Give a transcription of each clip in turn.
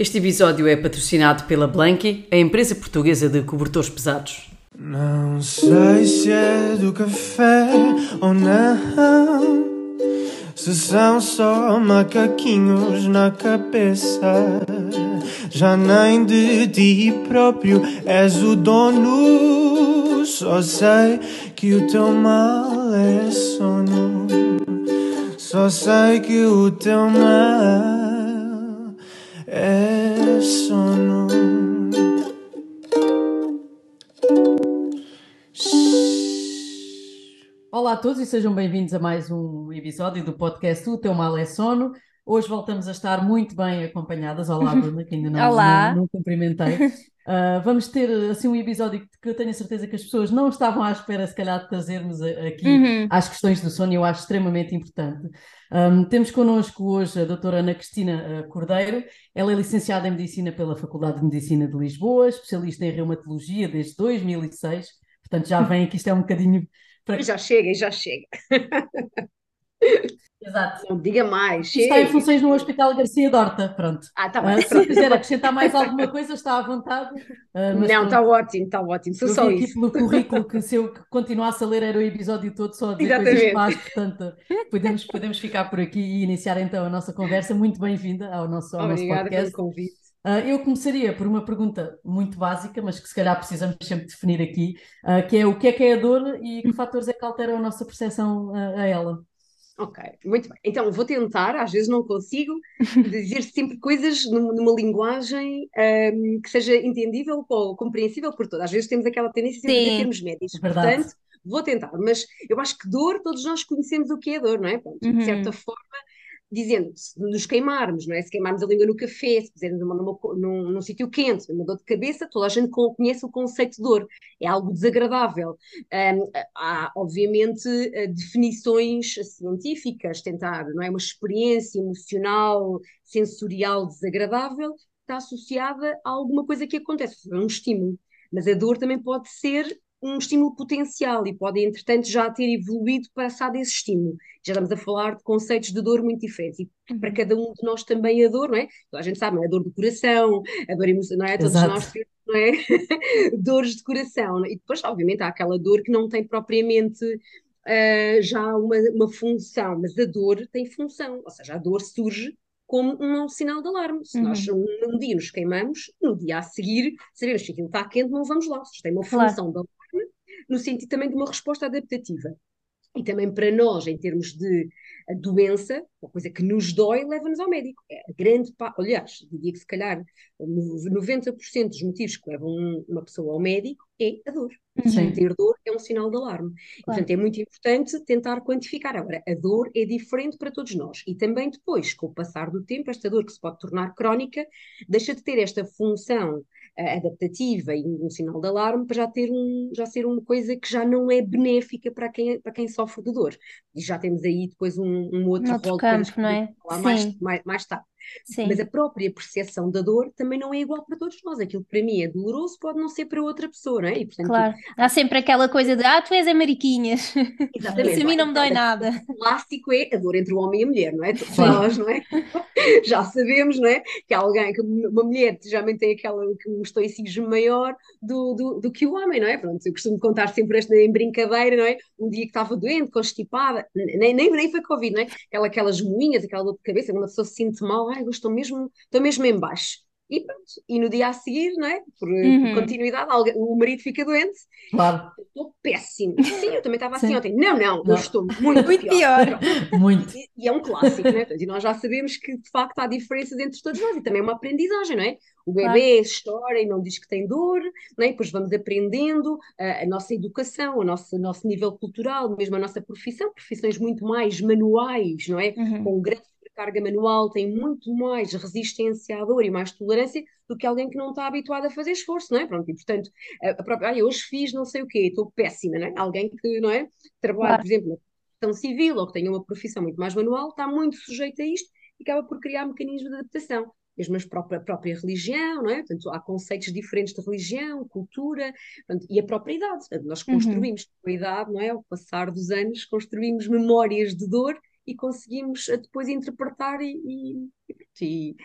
Este episódio é patrocinado pela Blanky, a empresa portuguesa de cobertores pesados. Não sei se é do café ou não. Se são só macaquinhos na cabeça. Já nem de ti próprio és o dono. Só sei que o teu mal é sono. Só sei que o teu mal é sono. Olá a todos e sejam bem-vindos a mais um episódio do podcast O Teu Mal é Sono. Hoje voltamos a estar muito bem acompanhadas. Olá, Bruna, que ainda não, Olá. não, não cumprimentei. Uh, vamos ter assim um episódio que eu tenho a certeza que as pessoas não estavam à espera, se calhar, de trazermos aqui Uhum. às questões do sono, eu acho extremamente importante. Um, temos connosco hoje a doutora Ana Cristina uh, Cordeiro. Ela é licenciada em Medicina pela Faculdade de Medicina de Lisboa, especialista em reumatologia desde 2006. Portanto, já vem aqui, isto é um bocadinho para... Já chega, já chega. Exato. Não diga mais, Está em chega. funções no Hospital Garcia Dorta, pronto. Ah, tá Ah, bem, se pronto. quiser acrescentar mais alguma coisa, está à vontade. Ah, mas Não, está ótimo, está ótimo. Sou Eu só aqui isso. pelo currículo que se eu continuasse a ler era o episódio todo só a dizer coisas Exatamente. más, portanto, podemos, podemos ficar por aqui e iniciar então a nossa conversa. Muito bem-vinda ao nosso, ao nosso Obrigada pelo podcast. convite. Ah, eu começaria por uma pergunta muito básica, mas que se calhar precisamos sempre definir aqui, ah, que é o que é que é a dor e que fatores é que alteram a nossa percepção ah, a ela? Ok, muito bem. Então, vou tentar, às vezes não consigo, dizer sempre coisas num- numa linguagem ahm, que seja entendível ou compreensível por todos. Às vezes temos aquela tendência sempre Sim. termos médios. Verdade. Portanto, vou tentar. Mas eu acho que dor, todos nós conhecemos o que é dor, não é? Pronto, Uhum. de certa forma, dizendo, se nos queimarmos, não é? Se queimarmos a língua no café, se pusermos numa, numa num, num sítio quente, uma dor de cabeça, toda a gente con- conhece o conceito de dor. É algo desagradável. Ahm, há, obviamente, eh, definições científicas, tentar, não é? Uma experiência emocional, sensorial desagradável, está associada a alguma coisa que acontece, a um estímulo. Mas a dor também pode ser um estímulo potencial e pode, entretanto, já ter evoluído passado esse estímulo. Já estamos a falar de conceitos de dor muito diferentes. E para cada um de nós também a dor, não é? A gente sabe, não é? A dor do coração, a dor emocional, não é? Todos Exato. nós temos, não é? Dores de coração. é? E depois, obviamente, há aquela dor que não tem propriamente ah, já uma, uma função, mas a dor tem função, ou seja, a dor surge como um sinal de alarme. Se nós um, um dia nos queimamos, no dia a seguir, sabemos que aquilo está quente, não vamos lá. Seja, tem uma Claro. função de no sentido também de uma resposta adaptativa. E também para nós, em termos de a doença, uma coisa que nos dói, leva-nos ao médico. É a grande Aliás, diria que se calhar no- 90% dos motivos que levam um- uma pessoa ao médico é a dor. Sim. Ter dor é um sinal de alarme. E, Claro. Portanto, é muito importante tentar quantificar. Agora, a dor é diferente para todos nós. E também depois, com o passar do tempo, esta dor que se pode tornar crónica, deixa de ter esta função eh, adaptativa e um sinal de alarme para já ter um, já ser uma coisa que já não é benéfica para quem, para quem sofre de dor. E já temos aí depois um, um outro Um outro campo, não é? falar mais, Sim. mais, mais tarde. Sim. Mas a própria percepção da dor também não é igual para todos nós. Aquilo que para mim é doloroso pode não ser para outra pessoa, não é? E, portanto, Claro. Há sempre aquela coisa de, ah, tu és a Mariquinhas. Exatamente. Isso a mim não me dói nada. O clássico é a dor entre o homem e a mulher, não é? Todos Sim. nós, não é? Já sabemos, não é? Que alguém, que uma mulher geralmente tem aquela, que um estoicismo maior do, do, do que o homem, não é? Pronto, eu costumo contar sempre esta em brincadeira, não é? Um dia que estava doente, constipada, nem, nem, nem foi Covid, não é? Aquela, aquelas moinhas, aquela dor de cabeça, quando a pessoa se sente mal, ai, eu estou mesmo, estou mesmo em baixo. E pronto, e no dia a seguir, não é? Por, Uhum. por continuidade, alguém- o marido fica doente, Claro, estou péssimo. Sim, eu também estava assim Sim. ontem. Não, não, Não. eu estou muito, Muito pior. muito. E, e é um clássico, né? E nós já sabemos que de facto há diferenças entre todos nós e também é uma aprendizagem, não é? O bebê chora e não diz que tem dor, não é? Depois vamos aprendendo a, a nossa educação, o nosso, nosso nível cultural, mesmo a nossa profissão, profissões muito mais manuais, não é? Uhum. Com grande carga manual, tem muito mais resistência à dor e mais tolerância do que alguém que não está habituado a fazer esforço, não é? Pronto, e portanto, a, própria, ah, hoje fiz não sei o quê, estou péssima, não é? Alguém que, não é? Trabalha, Claro. por exemplo, na profissão civil ou que tenha uma profissão muito mais manual, está muito sujeito a isto e acaba por criar mecanismos de adaptação. Mesmo a própria, a própria religião, não é? Portanto, há conceitos diferentes de religião, cultura, portanto, e a própria idade. Nós Uhum. construímos com a idade, não é? Ao passar dos anos, construímos memórias de dor e conseguimos eh, depois interpretar e, e- e.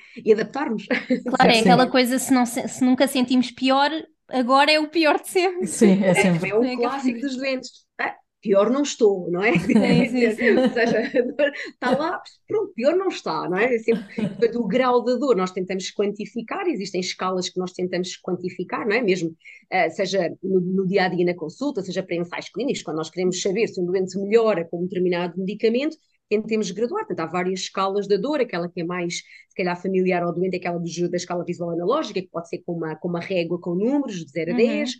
Claro, é aquela coisa, se, não, se, nunca sentimos pior, agora é o pior de sempre. Sim, é É, sempre. é um É clássico dos doentes. Ah, pior não estou, não é? sim, sim. Ou seja, a dor está lá, pronto, pior não está, não é? É sempre, portanto, o grau da dor nós tentamos quantificar, existem escalas que nós tentamos quantificar, não é? Mesmo, ah, seja no, no dia a dia na consulta, seja para ensaios clínicos, quando nós queremos saber se um doente melhora com um determinado medicamento, tentemos graduar. Portanto, há várias escalas da dor, aquela que é mais, se calhar, familiar ao doente, é aquela do- da escala visual analógica, que pode ser com uma, com uma régua com números de 0 a Uhum. 10.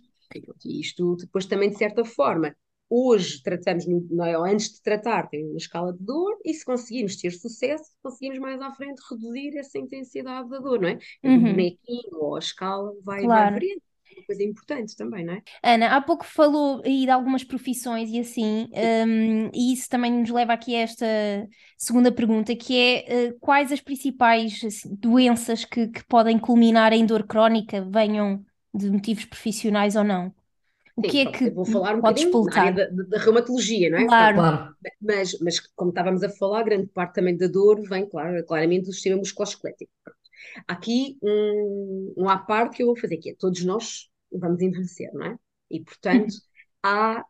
E isto depois também, de certa forma, hoje tratamos, no, é? Antes de tratar, tem uma escala de dor, e se conseguirmos ter sucesso, conseguimos mais à frente reduzir essa intensidade da dor, não é? O Uhum. bonequinho ou a escala vai, vai Claro. variando. É uma coisa importante também, não é? Ana, há pouco falou aí de algumas profissões e assim, hum, e isso também nos leva aqui a esta segunda pergunta, que é eh, quais as principais assim, doenças que, que podem culminar em dor crónica, venham de motivos profissionais ou não? O Sim, que é que eu vou falar um podes da, da- da reumatologia, não é? Claro. Claro. Mas, mas como estávamos a falar, grande parte também da dor vem, claro, claramente do sistema musculoesquelético. Aqui um, um à parte que eu vou fazer, que é todos nós vamos envelhecer, não é? E, portanto, há,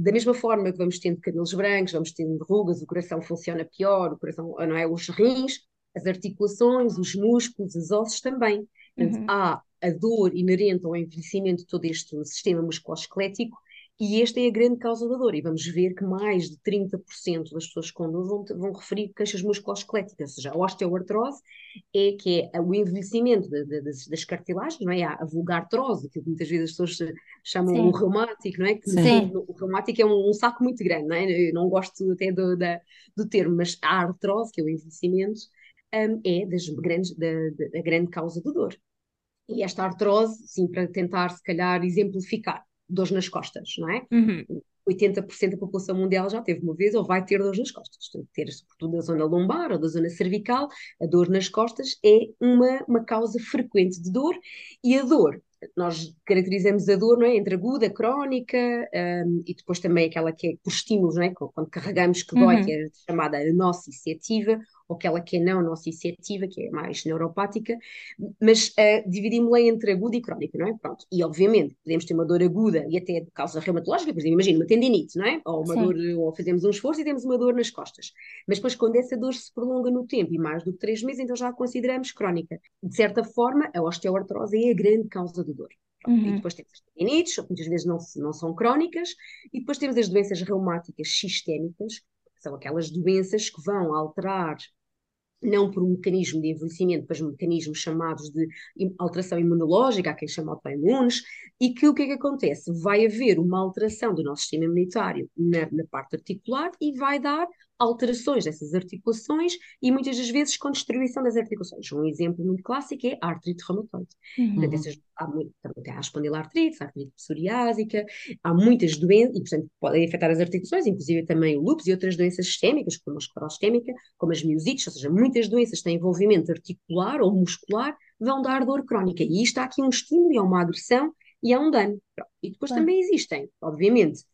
da mesma forma que vamos tendo cabelos brancos, vamos tendo rugas, o coração funciona pior, o coração, não é? Os rins, as articulações, os músculos, os ossos também. Portanto, Uhum. há a dor inerente ao envelhecimento de todo este sistema musculoesquelético e esta é a grande causa da dor. E vamos ver que mais de 30% das pessoas com dor vão, vão referir queixas musculoesqueléticas, ou seja, a osteoartrose é que é o envelhecimento de- de- das, das cartilagens, não é? A vulgar artrose, que muitas vezes as pessoas chamam Sim. o reumático, não é? Que, Sim. o reumático é um, um saco muito grande, não é? Eu não gosto até do, da- do termo, mas a artrose, que é o envelhecimento, hum, é das grandes, da, da- da grande causa de dor. E esta artrose, sim, para tentar se calhar exemplificar, dores nas costas, não é? Uhum. 80% da população mundial já teve uma vez ou vai ter dores nas costas. Portanto, ter sobretudo da zona lombar ou da zona cervical, a dor nas costas é uma, uma causa frequente de dor e a dor, nós caracterizamos a dor não é? entre aguda, crónica hum, e depois também aquela que é por estímulos, não é? quando carregamos que dói, Uhum. que é chamada nociceptiva, ou aquela que é não nociceptiva, que é mais neuropática, mas uh, dividimos-la entre aguda e crónica, não é? Pronto. E obviamente podemos ter uma dor aguda e até de causa reumatológica, por exemplo, imagina uma tendinite, não é? Ou uma Sim. dor, ou fazemos um esforço e temos uma dor nas costas. Mas depois, quando essa dor se prolonga no tempo e mais do que três meses, então já a consideramos crónica. De certa forma, a osteoartrose é a grande causa de dor. Pronto. E Uhum. depois temos as tendinites, que muitas vezes não, não são crónicas, e depois temos as doenças reumáticas sistémicas, que são aquelas doenças que vão alterar não por um mecanismo de envelhecimento, mas mecanismos chamados de alteração imunológica, há quem chama autoimunes, e que o que é que acontece? Vai haver uma alteração do nosso sistema imunitário na, na parte articular e vai dar alterações dessas articulações e muitas das vezes com destruição das articulações. Um exemplo muito clássico é a artrite reumatoide. Uhum. Portanto, essas, há muito, também tem a espondilartrite, a artrite psoriásica, há muitas doenças, e portanto podem afetar as articulações, inclusive também o lúpus e outras doenças sistémicas, como a esclerose sistémica, como as miosites, ou seja, muitas doenças que têm envolvimento articular ou muscular vão dar dor crónica. E isto há aqui um estímulo, e há uma agressão e há um dano. E depois Claro. também existem, obviamente,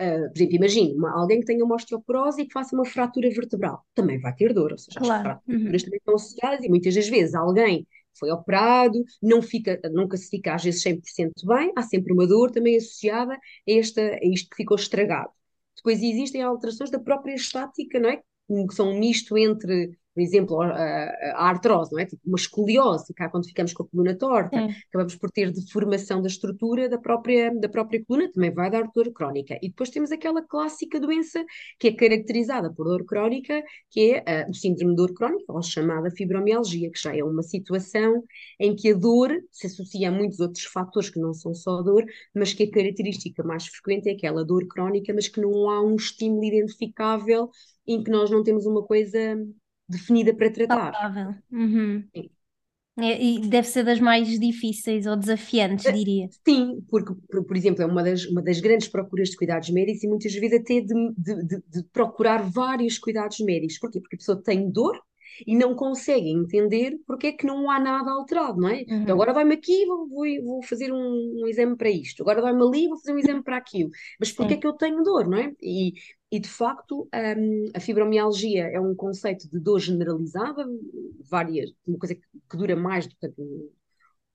Uh, por exemplo, imagine alguém que tenha uma osteoporose e que faça uma fratura vertebral, também vai ter dor, ou seja, as Claro. fraturas Uhum. também estão associadas e muitas das vezes alguém foi operado, não fica, nunca se fica às vezes 100% bem, há sempre uma dor também associada a, esta, a isto que ficou estragado. Depois existem alterações da própria estática, não é? Que são um misto entre, por exemplo, a, a- artrose, não é? Tipo uma escoliose, cá quando ficamos com a coluna torta, Sim. acabamos por ter deformação da estrutura da própria, da própria coluna, também vai dar dor crónica. E depois temos aquela clássica doença que é caracterizada por dor crónica, que é ah, o síndrome de dor crónica, ou chamada fibromialgia, que já é uma situação em que a dor se associa a muitos outros fatores que não são só dor, mas que a característica mais frequente é aquela dor crónica, mas que não há um estímulo identificável em que nós não temos uma coisa definida para tratar. Saudável. Uhum. É, e deve ser das mais difíceis ou desafiantes, diria. Sim, porque, por, por exemplo, é uma das, uma das grandes procuras de cuidados médicos e muitas vezes até de, de, de- de procurar vários cuidados médicos. Porquê? Porque a pessoa tem dor e não consegue entender porque é que não há nada alterado, não é? Uhum. Então agora vai-me aqui, vou, vou, vou fazer um, um exame para isto. Agora vai-me ali, vou fazer um exame para aquilo. Mas porquê é que eu tenho dor, não é? E, e de facto um, a fibromialgia é um conceito de dor generalizada, várias, uma coisa que, dura mais do que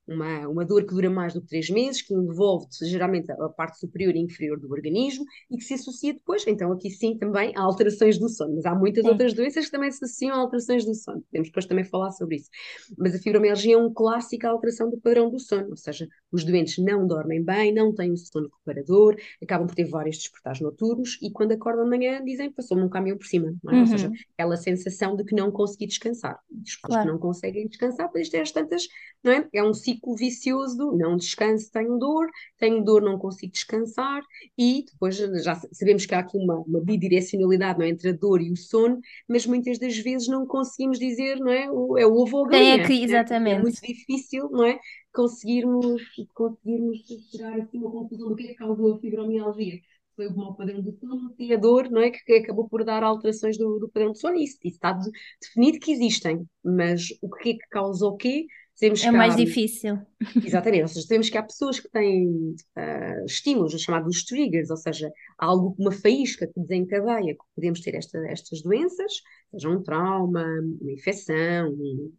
uma, uma dor que dura mais do que três meses, que envolve geralmente a parte superior e inferior do organismo e que se associa depois, então aqui sim também a alterações do sono, mas há muitas sim. outras doenças que também se associam a alterações do sono, podemos depois também falar sobre isso. Mas a fibromialgia é um clássico alteração do padrão do sono, ou seja, os doentes não dormem bem, não têm um sono reparador, acabam por ter vários despertares noturnos e quando acordam de manhã dizem passou-me um caminhão por cima, é? uhum. ou seja, aquela sensação de que não consegui descansar. Pessoas claro. que não conseguem descansar, pois isto é as tantas, não é? É um ciclo ciclo vicioso do não descanso, tenho dor, tenho dor, não consigo descansar, e depois já sabemos que há aqui uma, uma bidirecionalidade não é? entre a dor e o sono, mas muitas das vezes não conseguimos dizer, não é? O, é o ovo ou a galinha. É, que, exatamente. É, é muito difícil, não é? Conseguirmos, conseguirmos chegar assim a uma conclusão do que é que causou a fibromialgia foi o mau padrão do sono e a dor, não é? Que, acabou por dar alterações do, do padrão do sono. Isso, isso está de, definido que existem, mas o que é que causa o quê? Temos é mais há, difícil. Exatamente, ou seja, temos que há pessoas que têm uh, estímulos, chamados triggers, ou seja, algo, uma faísca que desencadeia que podemos ter esta, estas doenças, seja um trauma, uma infecção,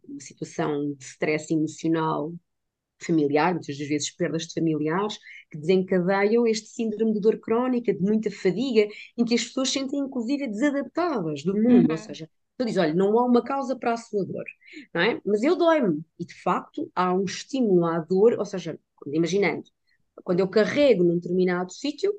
uma situação de stress emocional familiar, muitas das vezes perdas de familiares, que desencadeiam este síndrome de dor crónica, de muita fadiga, em que as pessoas sentem inclusive desadaptadas do mundo, uhum. ou seja, Tu dizes, olha, não há uma causa para a sua dor, não é? Mas eu dói-me. E de facto há um estímulo à dor, ou seja, imaginando, quando eu carrego num determinado sítio,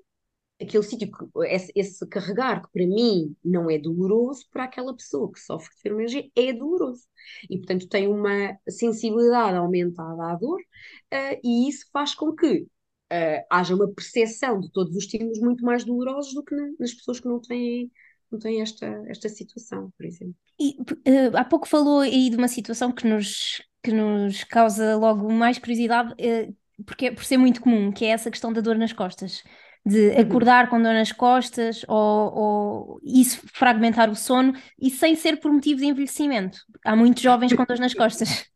aquele sítio, esse, esse, carregar que para mim não é doloroso, para aquela pessoa que sofre de fibromialgia é doloroso. E portanto tem uma sensibilidade aumentada à dor, uh, e isso faz com que uh, haja uma percepção de todos os estímulos muito mais dolorosos do que na, nas pessoas que não têm não tem esta, esta situação, por exemplo. E uh, há pouco falou aí de uma situação que nos, que nos causa logo mais curiosidade, uh, porque é por ser muito comum, que é essa questão da dor nas costas. De uhum. acordar com dor nas costas ou, ou isso fragmentar o sono e sem ser por motivo de envelhecimento. Há muitos jovens com dor nas costas.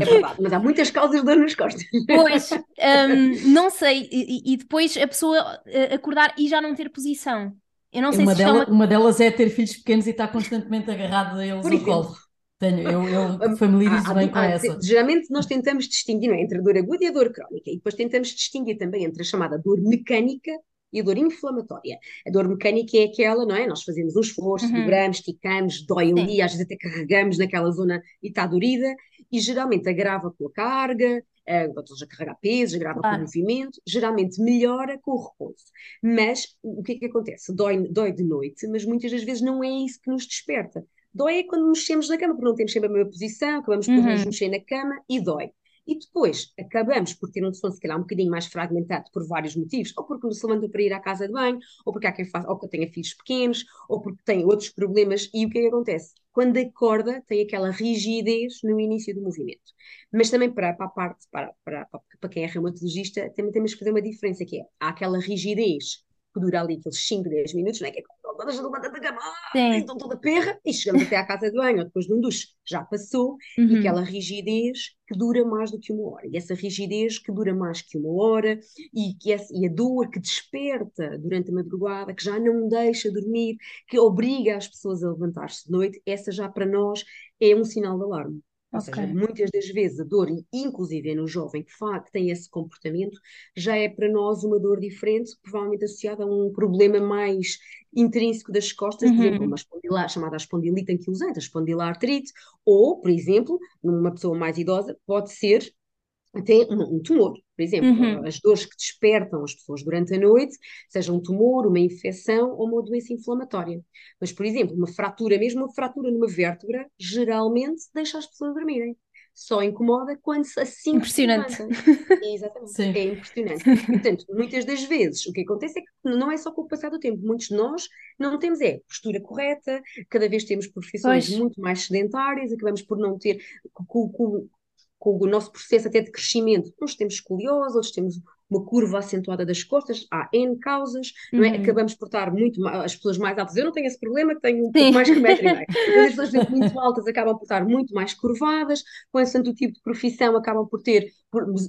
É verdade, mas há muitas causas de dor nas costas. Pois, um, não sei, e, e, depois a pessoa eh, acordar e já não ter posição. Eu não sei uma, se dela, uma delas é ter filhos pequenos e estar constantemente agarrado a eles Por ao colo. Tenho, eu, eu familiarizo bem com essa. Geralmente nós tentamos distinguir é, entre a dor aguda e a dor crónica, e depois tentamos distinguir também entre a chamada dor mecânica e a dor inflamatória. A dor mecânica é aquela, não é? Nós fazemos um esforço, uhum. dobramos, esticamos, dói ali, às vezes até carregamos naquela zona e está dorida, e geralmente agrava com a carga, uh, a carregar peso, agrava claro. com movimento, geralmente melhora com o repouso. Mas o que é que acontece? Dói, dói de noite, mas muitas das vezes não é isso que nos desperta. Dói é quando nos mexemos na cama, porque não temos sempre a mesma posição, acabamos por uhum. nos mexer na cama e dói. E depois acabamos por ter um sono, se calhar, um bocadinho mais fragmentado por vários motivos, ou porque se levanta para ir à casa de banho, ou porque há quem faça, ou porque tenha filhos pequenos, ou porque tem outros problemas. E o que é que acontece? Quando acorda, tem aquela rigidez no início do movimento. Mas também para, para a parte, para, para, para quem é reumatologista, também temos que fazer uma diferença, que é, há aquela rigidez que dura ali aqueles 5, 10 minutos, não é? Que é quando a gente levanta da cama, então toda perra, e chegamos até à casa de banho, ou depois de um duche, já passou, uhum. e aquela rigidez que dura mais do que uma hora. E essa rigidez que dura mais que uma hora, e, que essa, e a dor que desperta durante a madrugada, que já não deixa dormir, que obriga as pessoas a levantar-se de noite, essa já para nós é um sinal de alarme. Ou okay. seja, muitas das vezes a dor, inclusive no jovem que, faz, que tem esse comportamento, já é para nós uma dor diferente, provavelmente associada a um problema mais intrínseco das costas, uhum. por exemplo, uma espondilite, chamada espondilite anquilosante, a espondilartrite, ou, por exemplo, numa pessoa mais idosa, pode ser até um, um tumor, por exemplo, uhum. as dores que despertam as pessoas durante a noite, seja um tumor, uma infecção ou uma doença inflamatória. Mas, por exemplo, uma fratura, mesmo uma fratura numa vértebra, geralmente deixa as pessoas dormirem. Só incomoda quando assim Impressionante. É, exatamente. Sim. É impressionante. Portanto, muitas das vezes o que acontece é que não é só com o passar do tempo. Muitos de nós não temos é postura correta, cada vez temos profissões pois. muito mais sedentárias, acabamos por não ter, com, com, com o nosso processo até de crescimento. Uns temos escoliose, outros temos uma curva acentuada das costas, há N causas, não é? Uhum. Acabamos por estar muito as pessoas mais altas. Eu não tenho esse problema, tenho um pouco mais que metro e meio. Mas as pessoas muito altas acabam por estar muito mais curvadas, consoante o tipo de profissão, acabam por ter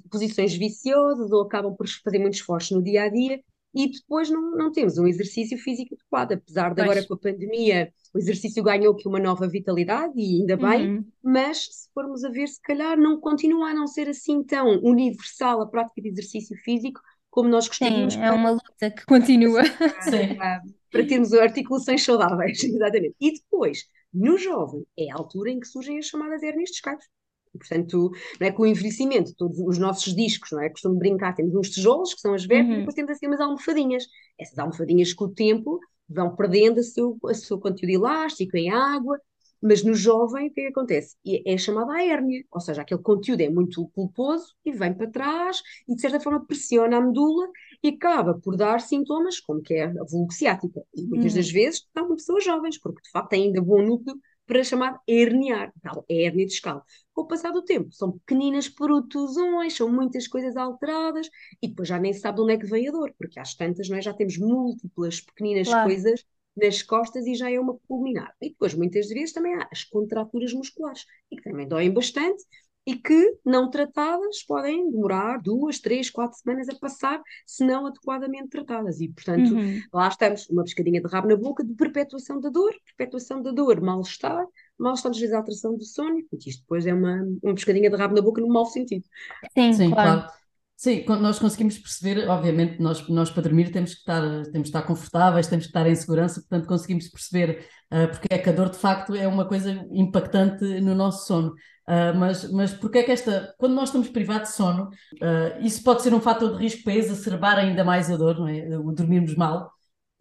posições viciosas ou acabam por fazer muito esforço no dia a dia. E depois não, não temos um exercício físico adequado, apesar de Pois. agora com a pandemia o exercício ganhou aqui uma nova vitalidade e ainda bem, Uhum. mas se formos a ver, se calhar não continua a não ser assim tão universal a prática de exercício físico como nós gostaríamos Sim, é uma luta que continua. Sim. para, para termos articulações saudáveis, exatamente. E depois, no jovem, é a altura em que surgem as chamadas hérnias discais. E, Portanto, não é, com o envelhecimento, todos os nossos discos, não é? Costumo brincar, temos uns tijolos, que são as vértebras, Uhum. e depois temos assim umas almofadinhas. Essas almofadinhas, com o tempo, vão perdendo o seu, seu conteúdo elástico em água, mas no jovem, o que é que acontece? É, é chamada a hérnia, ou seja, aquele conteúdo é muito pulposo e vem para trás e, de certa forma, pressiona a medula e acaba por dar sintomas, como que é a vulgo ciática. E muitas Uhum. das vezes são pessoas jovens, porque de facto têm ainda bom núcleo para chamar herniar, tal, é hérnia discal. Com o passar do tempo, são pequeninas protusões, são muitas coisas alteradas e depois já nem se sabe de onde é que vem a dor, porque às tantas não é? já temos múltiplas pequeninas Claro. coisas nas costas e já é uma pulminar. E depois, muitas vezes, também há as contraturas musculares, e que também doem bastante e que, não tratadas, podem demorar duas, três, quatro semanas a passar, se não adequadamente tratadas. E, portanto, Uhum. lá estamos, uma pescadinha de rabo na boca de perpetuação da dor, perpetuação da dor, mal-estar, mal-estar, às vezes, alteração do sono, e isto depois é uma, uma pescadinha de rabo na boca no mau sentido. Sim, Sim, claro. claro. Sim, quando nós conseguimos perceber, obviamente, nós, nós para dormir temos que estar, temos que estar confortáveis, temos que estar em segurança, portanto conseguimos perceber ah, porque é que a dor de facto é uma coisa impactante no nosso sono. Ah, mas, mas porque é que esta, quando nós estamos privados de sono, ah, isso pode ser um fator de risco para exacerbar ainda mais a dor, não é? O dormirmos mal.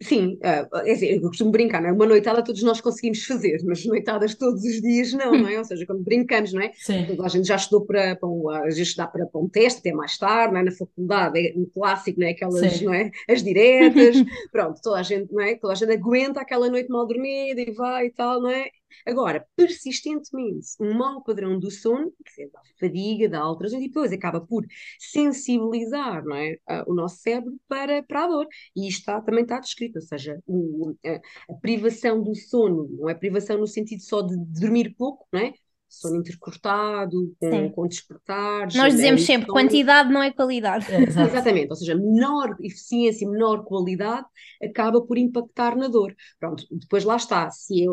Sim, ah, é assim, eu costumo brincar, não é? Uma noitada todos nós conseguimos fazer, mas noitadas todos os dias não, não é? Ou seja, quando brincamos, não é? Sim, Toda a gente já estudou para, para um, às vezes dá para, para um teste, até mais tarde, não é? Na faculdade, é um clássico, não é? Aquelas, Sim. não é? As diretas, pronto, toda a gente, não é? Toda a gente aguenta aquela noite mal dormida e vai e tal, não é? Agora, persistentemente, um mau padrão do sono, que dizer, dá fadiga, dá alterações, e depois acaba por sensibilizar, não é? o nosso cérebro para, para a dor. E isto está, também está descrito, ou seja, o, a, a privação do sono, não é privação no sentido só de, de dormir pouco, não é? Sono intercortado, com, Sim. com despertares. Nós dizemos é sempre insónia. quantidade não é qualidade. é. Exatamente, ou seja, menor eficiência, menor qualidade acaba por impactar na dor. Pronto, depois lá está, se é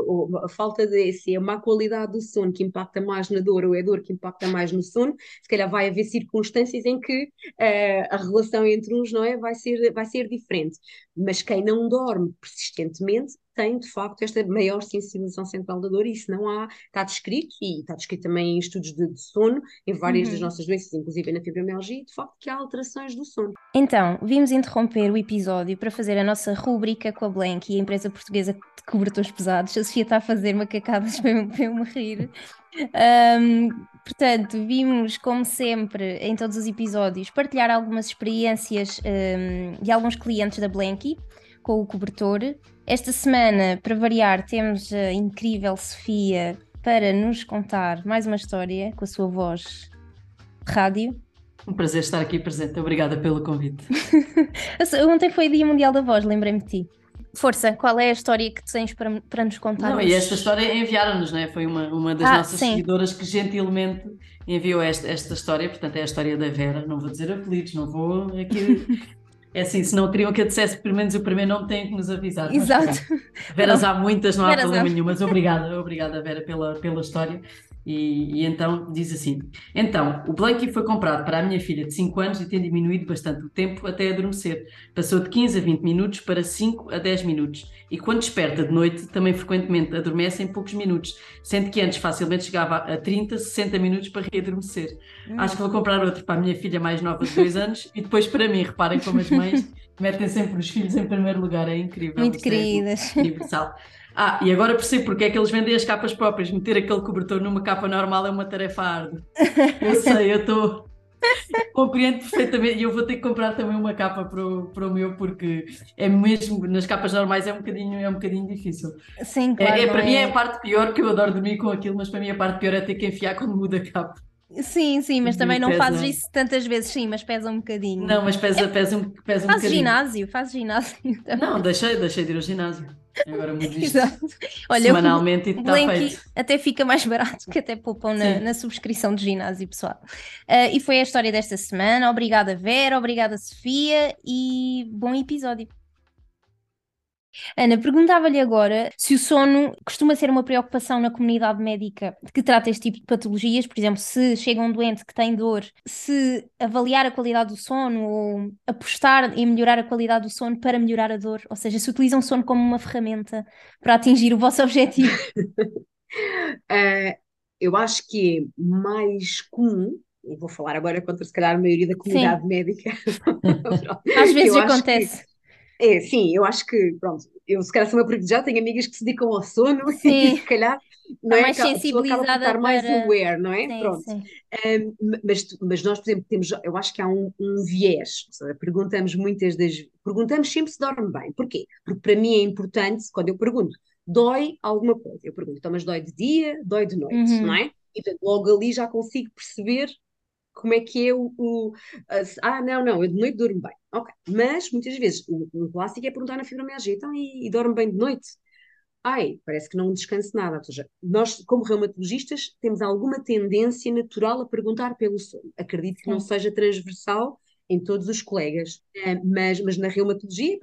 a falta de, se é a má qualidade do sono que impacta mais na dor ou é a dor que impacta mais no sono, se calhar vai haver circunstâncias em que eh, a relação entre uns, não é, vai ser, vai ser diferente. Mas quem não dorme persistentemente tem, de facto, esta maior sensibilização central da dor e isso não há, está descrito e está descrito também em estudos de, de sono, em várias das Uhum. nossas doenças, inclusive na fibromialgia, de facto que há alterações do sono. Então, vimos interromper o episódio para fazer a nossa rúbrica com a Blank e a empresa portuguesa de cobertores pesados. A Sofia está a fazer macacadas para eu, para eu me rir. Ahm, portanto, vimos, como sempre, em todos os episódios, partilhar algumas experiências ahm, de alguns clientes da Blanky com o cobertor. Esta semana, para variar, temos a incrível Sofia para nos contar mais uma história com a sua voz rádio. Um prazer estar aqui presente. Obrigada pelo convite. Ontem foi Dia Mundial da Voz, lembrei-me de ti. Força, qual é a história que tens para, para nos contar Não, e esta história enviaram-nos, não é? Foi uma, uma das Ah, nossas sim. seguidoras que gentilmente enviou esta, esta história, portanto é a história da Vera, não vou dizer apelidos, não vou aqui. É assim, se não queriam que eu dissesse pelo menos o primeiro nome, têm que nos avisar. Exato. Veras há muitas, não há Veras problema há. nenhum, mas obrigada, obrigada Vera pela, pela história. E, e então diz assim: Então, o Blanky foi comprado para a minha filha de 5 anos e tem diminuído bastante o tempo até adormecer. Passou de 15 a 20 minutos para 5 a 10 minutos. E quando desperta de noite, também frequentemente adormece em poucos minutos, sendo que antes facilmente chegava a 30, 60 minutos para readormecer. Acho que vou comprar outro para a minha filha mais nova de 2 anos e depois para mim. Reparem como as mães metem sempre os filhos em primeiro lugar, é incrível. Muito é queridas. universal. Ah, e agora percebo porque é que eles vendem as capas próprias. Meter aquele cobertor numa capa normal é uma tarefa árdua. Eu sei, eu estou. Compreendo perfeitamente. E eu vou ter que comprar também uma capa para o, para o meu, porque é mesmo, nas capas normais é um bocadinho, é um bocadinho difícil. Sim, É, claro. é, não para mim é a parte pior, que eu adoro dormir com aquilo, mas para mim a parte pior é ter que enfiar quando muda a capa. Sim, sim, mas também não pesa. fazes isso tantas vezes, sim, mas pesa um bocadinho. Não, mas pesa, pesa um, pesa um Fazes bocadinho. ginásio, fazes ginásio também. Não, deixei, deixei de ir ao ginásio. Agora Exato. Olha, semanalmente e o feito. até fica mais barato, que até poupam na, na subscrição do ginásio, pessoal. Ah, e foi a história desta semana. Obrigada, Vera, obrigada, Sofia, e bom episódio. Ana, perguntava-lhe agora se o sono costuma ser uma preocupação na comunidade médica que trata este tipo de patologias, por exemplo, se chega um doente que tem dor, se avaliar a qualidade do sono ou apostar em melhorar a qualidade do sono para melhorar a dor, ou seja, se utilizam o sono como uma ferramenta para atingir o vosso objetivo. Ah, eu acho que é mais comum, e vou falar agora contra se calhar a maioria da comunidade médica. Às vezes Eu acontece. É, sim, eu acho que, pronto, eu se calhar sou uma privilegiada, tenho amigas que se dedicam ao sono Sim. e se calhar não é, mais que a pessoa acaba por sensibilizada estar mais para- aware, não é? Sim, Pronto. sim. Um, mas, mas nós, por exemplo, temos, eu acho que há um, um viés, seja, perguntamos muitas das, perguntamos sempre se dorme bem. Porquê? Porque para mim é importante, quando eu pergunto, dói alguma coisa? Eu pergunto, então, mas dói de dia, dói de noite, Uhum. não é? E portanto, logo ali já consigo perceber como é que é o, o- ah, não, não, eu de noite durmo bem. Ok, mas muitas vezes o, o clássico é perguntar na fibromialgia, então, e, e dorme bem de noite? Ai, parece que não descanso nada. Ou seja, nós, como reumatologistas, temos alguma tendência natural a perguntar pelo sono. Acredito que não seja transversal em todos os colegas, Eh, mas, mas na reumatologia,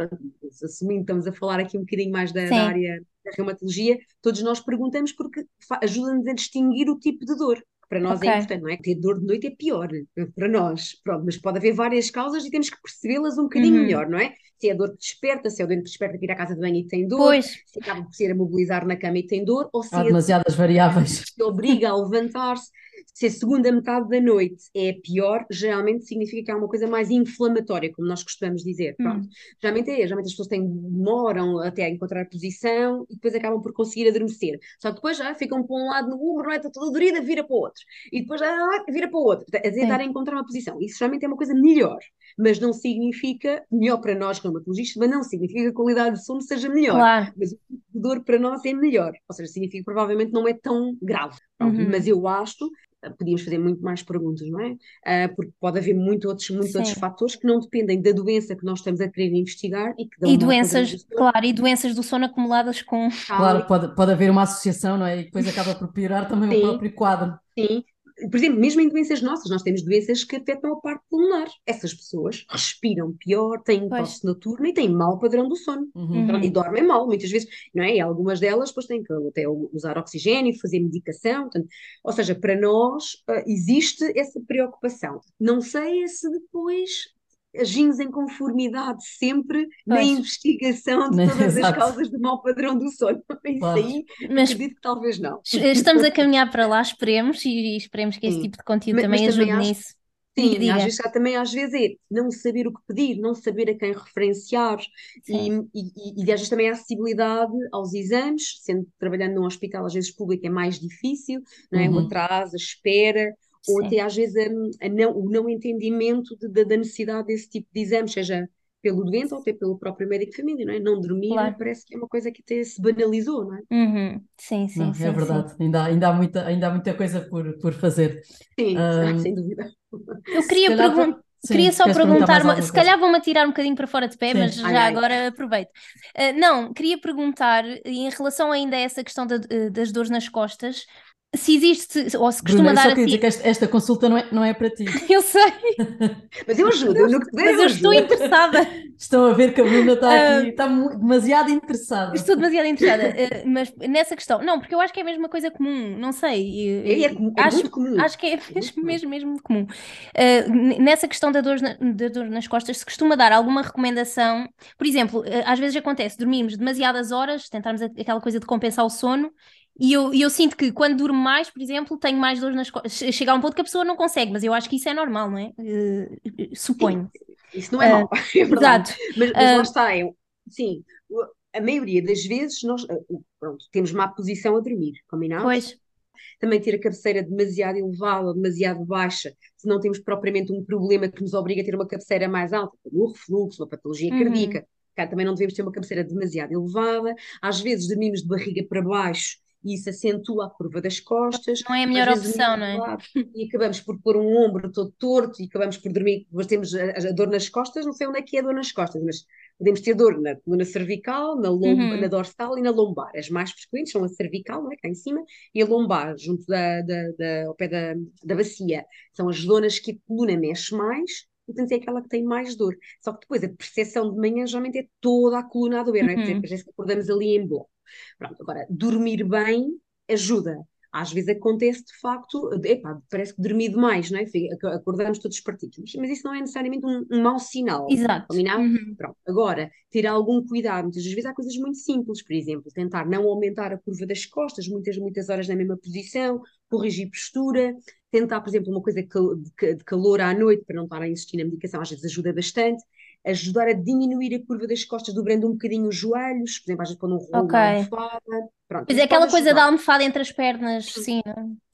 assumindo que estamos a falar aqui um bocadinho mais da, da área da reumatologia, todos nós perguntamos porque ajuda-nos a distinguir o tipo de dor. Que Para nós Ok. é importante, não é? Ter dor de noite é pior eh, para nós, pronto, mas pode haver várias causas e temos que percebê-las um bocadinho Uhum. melhor, não é? Se é a dor que desperta, se é o doente que desperta para ir à casa de banho e tem dor, Pois, se acaba por ser a mobilizar na cama e tem dor, ou se Há é demasiadas variáveis. se obriga a levantar-se. Se a segunda metade da noite é pior, geralmente significa que há uma coisa mais inflamatória, como nós costumamos dizer. Pronto. Geralmente é, geralmente as pessoas têm, demoram até a encontrar a posição e depois acabam por conseguir adormecer. Só que depois já ficam para um lado no ombro, não é? Está toda dorida, vira para o outro. E depois já vira para o outro. A tentar encontrar uma posição. Isso geralmente é uma coisa melhor, mas não significa, melhor para nós reumatologistas, mas não significa que a qualidade de sono seja melhor claro. mas o dor para nós é melhor. Ou seja, significa que provavelmente não é tão grave. Uhum. Mas eu acho, ah, podíamos fazer muito mais perguntas, não é? Ah, porque pode haver muito outros, muitos Sim. outros fatores que não dependem da doença que nós estamos a querer investigar e que dão E doenças, claro, e doenças do sono acumuladas com. tal Claro, pode, pode haver uma associação, não é? E depois acaba por piorar também Sim. o próprio quadro. Sim. Por exemplo, mesmo em doenças nossas, nós temos doenças que afetam a parte pulmonar. Essas pessoas respiram pior, têm tosse noturna e têm mau padrão do sono. Uhum. Uhum. E dormem mal, muitas vezes, não é? E algumas delas depois têm que até usar oxigênio, fazer medicação. portanto, ou seja, para nós ah, existe essa preocupação. Não sei é se depois agimos em conformidade sempre na Pois. investigação de todas as exato. causas do mau padrão do sono. Isso Claro. aí, Mas acredito que talvez não. estamos a caminhar para lá, esperemos, e esperemos que este Sim. tipo de conteúdo Mas- também mas ajude também acho- nisso. Sim, Diga, às vezes há também às vezes é não saber o que pedir, não saber a quem referenciar e, e, e- às vezes também a acessibilidade aos exames, sendo trabalhando num hospital às vezes público é mais difícil, não é? O Uhum. atraso, a espera, ou Sim. até às vezes a- a não- o não entendimento de- da da necessidade desse tipo de exame, seja pelo doente ou até pelo próprio médico de família, não é? Não dormir Claro. parece que é uma coisa que até se banalizou, não é? Uhum. Sim, sim, Não, sim, é sim. verdade. Ainda, há- ainda, há muita, ainda há muita coisa por, por fazer. Sim, Ahm, sem dúvida. Eu queria calhar pergun- va- Sim, Queria só perguntar perguntar, se coisa? calhar vou-me atirar um bocadinho para fora de pé, Sim. mas Ai, já ai. agora aproveito. Ah, não, queria perguntar, em relação ainda a essa questão da- das dores nas costas, se existe, ou se costuma Bruna, eu dar só queria assim. dizer que esta, esta consulta não é, não é para ti. Eu sei, Mas eu ajudo, eu mas eu eu estou interessada. Estão a ver que a Bruna está Ah, aqui, está mu- demasiado interessada. Estou demasiado interessada, eh, mas nessa questão, não, porque eu acho que é mesmo uma coisa comum, não sei. É, é é acho, muito comum. acho que é muito mesmo, comum. mesmo, mesmo comum. N- nessa questão da dor, na- da dor nas costas, se costuma dar alguma recomendação? Por exemplo, eh, às vezes acontece, dormimos demasiadas horas, tentarmos a- aquela coisa de compensar o sono, e eu, e eu sinto que quando durmo mais, por exemplo, tenho mais dor nas costas. Che- Chega a um ponto que a pessoa não consegue, mas eu acho que isso é normal, não é? Eh, suponho. Isso não é Ah, mau, é verdade. Exato. Mas, mas Ah, lá está, é, sim, a maioria das vezes nós ah, pronto, temos má posição a dormir, combinado? Pois, Também ter a cabeceira demasiado elevada ou demasiado baixa, se não temos propriamente um problema que nos obriga a ter uma cabeceira mais alta, como um refluxo, uma patologia Uhum. cardíaca. Cá também não devemos ter uma cabeceira demasiado elevada. Às vezes dormimos de barriga para baixo e isso acentua a curva das costas. Não é a melhor opção, não é? E acabamos por pôr um ombro todo torto e acabamos por dormir, depois temos a, a, dor nas costas, não sei onde é que é a dor nas costas, mas podemos ter dor na coluna cervical, na, lomba, uhum. na dorsal e na lombar. As mais frequentes são a cervical, não é? cá em cima, e a lombar, junto da, da, da, ao pé da, da bacia. São as zonas que a coluna mexe mais portanto é aquela que tem mais dor. Só que depois a percepção de manhã geralmente é toda a coluna a doer, uhum. não é? Por exemplo, acordamos ali em bloco. Pronto, agora, dormir bem ajuda. Às vezes acontece de facto, epá, parece que dormi demais, não é? Acordamos todos partidos, mas isso não é necessariamente um, um mau sinal. Exato. Uhum. Pronto. Agora, ter algum cuidado, muitas vezes há coisas muito simples, por exemplo, tentar não aumentar a curva das costas, muitas, muitas horas na mesma posição, corrigir postura, tentar, por exemplo, uma coisa de calor à noite para não estar a insistir na medicação, às vezes ajuda bastante ajudar a diminuir a curva das costas, dobrando um bocadinho os joelhos, por exemplo, às vezes quando um rolo okay. almofada. Pronto, pois é aquela coisa da almofada entre as pernas, sim.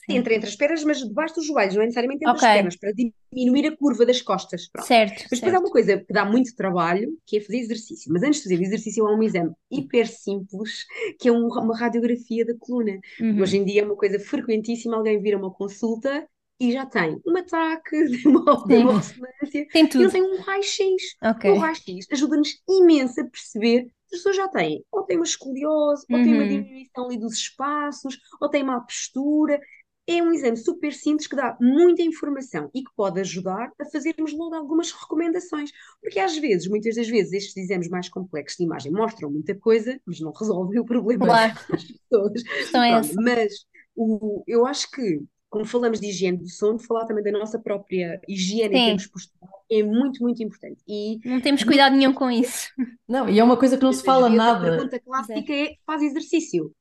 Sim, entre, entre as pernas, mas debaixo dos joelhos, não é necessariamente entre okay. as pernas, para diminuir a curva das costas. Pronto. Certo. Mas depois há uma coisa que dá muito trabalho, que é fazer exercício. Mas antes de fazer exercício, há um exame hiper simples, que é um, uma radiografia da coluna. Uhum. Hoje em dia é uma coisa frequentíssima alguém vir a uma consulta e já tem um ataque, uma, uma ressonância, tem tudo. ele tem um raio-x. Okay. O raio-x ajuda-nos imenso a perceber as pessoas já têm, ou tem uma escoliose, uhum. ou tem uma uhum. diminuição ali dos espaços, ou tem má postura. É um exame super simples que dá muita informação e que pode ajudar a fazermos logo algumas recomendações. Porque às vezes, muitas das vezes, estes exames mais complexos de imagem mostram muita coisa, mas não resolvem o problema claro. das pessoas. Pronto, mas o, eu acho que como falamos de higiene do sono, falar também da nossa própria higiene Sim. em termos posturais é muito, muito importante. E não temos cuidado nenhum com isso. Não, e é uma coisa que não se fala nada. A pergunta clássica é: faz exercício?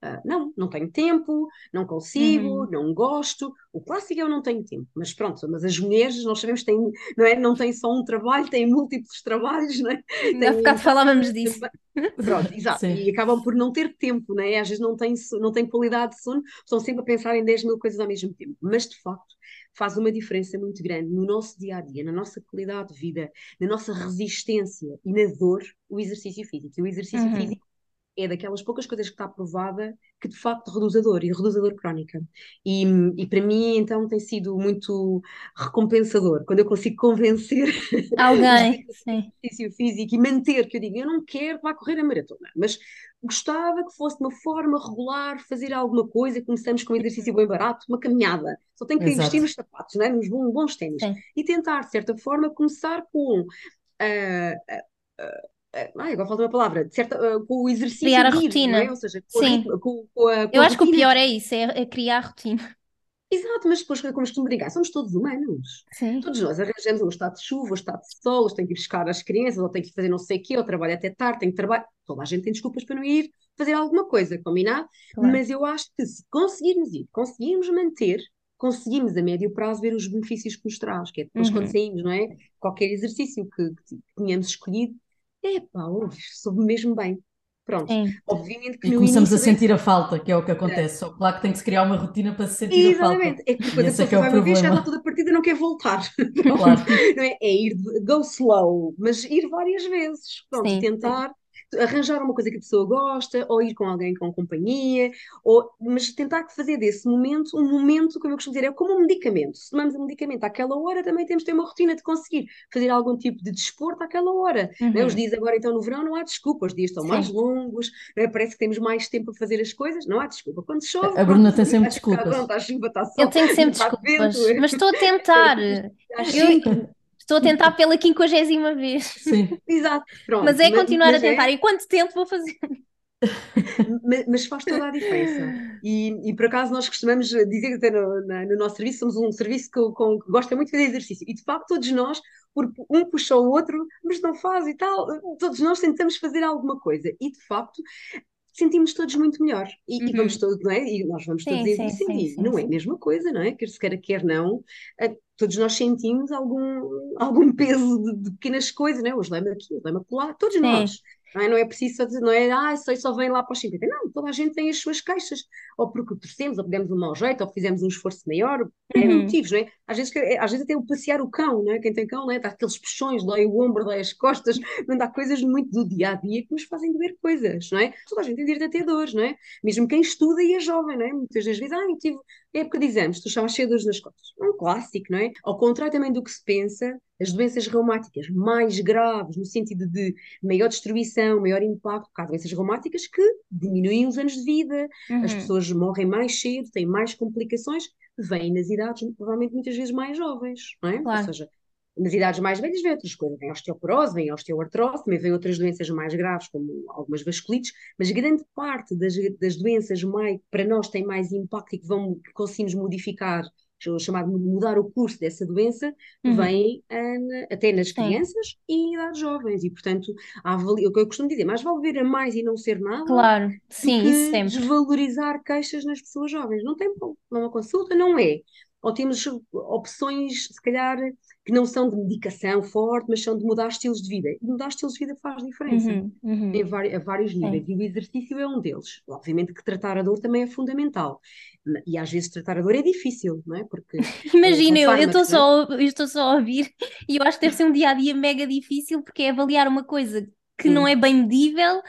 Uh, não, não tenho tempo, não consigo, uhum. não gosto. O clássico é eu não tenho tempo, mas pronto, mas as mulheres, nós sabemos, têm, não, é? não têm só um trabalho, têm múltiplos trabalhos, não é? Há bocado falávamos disso. Pronto, exato, Sim. e acabam por não ter tempo, não é? Às vezes não têm, não têm qualidade de sono, estão sempre a pensar em 10 mil coisas ao mesmo tempo, mas de facto faz uma diferença muito grande no nosso dia a dia, na nossa qualidade de vida, na nossa resistência e na dor, o exercício físico. E o exercício uhum. físico é daquelas poucas coisas que está provada que de facto reduz a dor e reduz a dor crónica. E, e para mim, então, tem sido muito recompensador quando eu consigo convencer alguém, exercício físico e manter, que eu digo, eu não quero vá correr a maratona, mas gostava que fosse de uma forma regular, fazer alguma coisa, começamos com um exercício bem barato, uma caminhada, só tenho que Exato. investir nos sapatos, né? nos bons, bons ténis, e tentar, de certa forma, começar com... Uh, uh, uh, Ai, agora falta uma palavra, certa, uh, com o exercício criar a rotina. É? Ou seja, com Sim. A, com, com a, com Eu acho que o pior é isso, é, é criar a rotina. Exato, mas depois, como costumo brincar, somos todos humanos. Sim. Todos nós arranjamos um estado de chuva, um estado de sol, ou tem que ir buscar as crianças, ou tem que fazer não sei o quê, ou trabalho até tarde, tem que trabalhar. Toda a gente tem desculpas para não ir fazer alguma coisa, combinado? Claro. Mas eu acho que se conseguirmos ir, conseguirmos manter, conseguimos a médio prazo ver os benefícios que nos traz, que é depois uhum. quando saímos, não é? Qualquer exercício que, que tenhamos escolhido, epá, hoje soube mesmo bem. Pronto, Sim. obviamente que e começamos a sentir a falta, que é o que acontece. É. Só claro que tem que se criar uma rotina para se sentir Exatamente. a falta. É que depois a pessoa é, é vai uma vez, já está toda a partida não quer voltar. Claro. não é? é ir, go slow, mas ir várias vezes. Pronto, Sim. tentar arranjar uma coisa que a pessoa gosta, ou ir com alguém com companhia, ou, mas tentar fazer desse momento um momento, como eu costumo dizer, é como um medicamento. Se tomamos um medicamento àquela hora, também temos de ter uma rotina de conseguir fazer algum tipo de desporto àquela hora. Uhum. Né? Os dias agora, então, no verão, não há desculpa, os dias estão Sim. mais longos, né? parece que temos mais tempo para fazer as coisas, não há desculpa. Quando chove, a Bruna tem sempre desculpas. Pronto, chuva está. Eu tenho sempre desculpas, mas estou a tentar. eu, Estou a tentar pela quinquagésima vez. Sim. Exato. Pronto, mas é continuar mas a tentar. É... E quanto tempo vou fazer? mas, mas, faz toda a diferença. E, e, por acaso nós costumamos dizer até no, na, no nosso serviço, somos um serviço que, com, que gosta muito de fazer exercício. E de facto, todos nós, um puxa o outro, mas não faz e tal, todos nós tentamos fazer alguma coisa. E de facto, sentimos todos muito melhor. E, uhum. e, vamos todos, não é? E nós vamos sim, todos sim, sentir. Sim, não é a mesma coisa, não é? Quer se queira, quer não. todos nós sentimos algum, algum peso de, de, pequenas coisas, não é? Hoje lembra aqui, hoje lembra lá, todos nós. Não é, não é preciso dizer, não é, ah, só, só vem lá para os 50. Não, toda a gente tem as suas queixas, ou porque torcemos, ou demos um mau jeito, ou fizemos um esforço maior, é Uhum. motivos, não é? Às vezes, às vezes até o passear o cão, não é? Quem tem cão, não é? Dá aqueles puxões, dói o ombro, dói as costas, não dá coisas muito do dia a dia que nos fazem doer coisas, não é? Toda a gente tem direito a ter dores, não é? Mesmo quem estuda e é jovem, não é? Muitas das vezes, ah, eu tive época de exames, tu cheio de dores nas costas. É um clássico, não é? Ao contrário também do que se pensa, as doenças reumáticas mais graves, no sentido de maior destruição, maior impacto, porque há doenças reumáticas que diminuem os anos de vida, as Uhum. pessoas morrem mais cedo, têm mais complicações, vêm nas idades provavelmente muitas vezes mais jovens, não é? Claro. Ou seja, nas idades mais velhas vem outras coisas, vem osteoporose, vem osteoartrose, também vem outras doenças mais graves, como algumas vasculites, mas grande parte das, das doenças mais, que para nós têm mais impacto e que, vão, que conseguimos modificar, chamado de mudar o curso dessa doença, Uhum. vem na- até nas crianças e em idades jovens, e portanto, avali- o que eu costumo dizer, mais vale ver a mais e não ser nada, Claro, sim, isso sempre. desvalorizar queixas nas pessoas jovens. Não tem problema. Uma consulta não é. Ou temos opções, se calhar, que não são de medicação forte, mas são de mudar estilos de vida. E mudar estilos de vida faz diferença. Uhum, uhum. Em vari- a vários níveis, e o exercício é um deles. Obviamente que tratar a dor também é fundamental, e às vezes tratar a dor é difícil, não é? Porque Imagina, com eu estou só, eu estou só a ouvir e eu acho que deve ser um dia a dia mega difícil porque é avaliar uma coisa que não Sim. é bem medível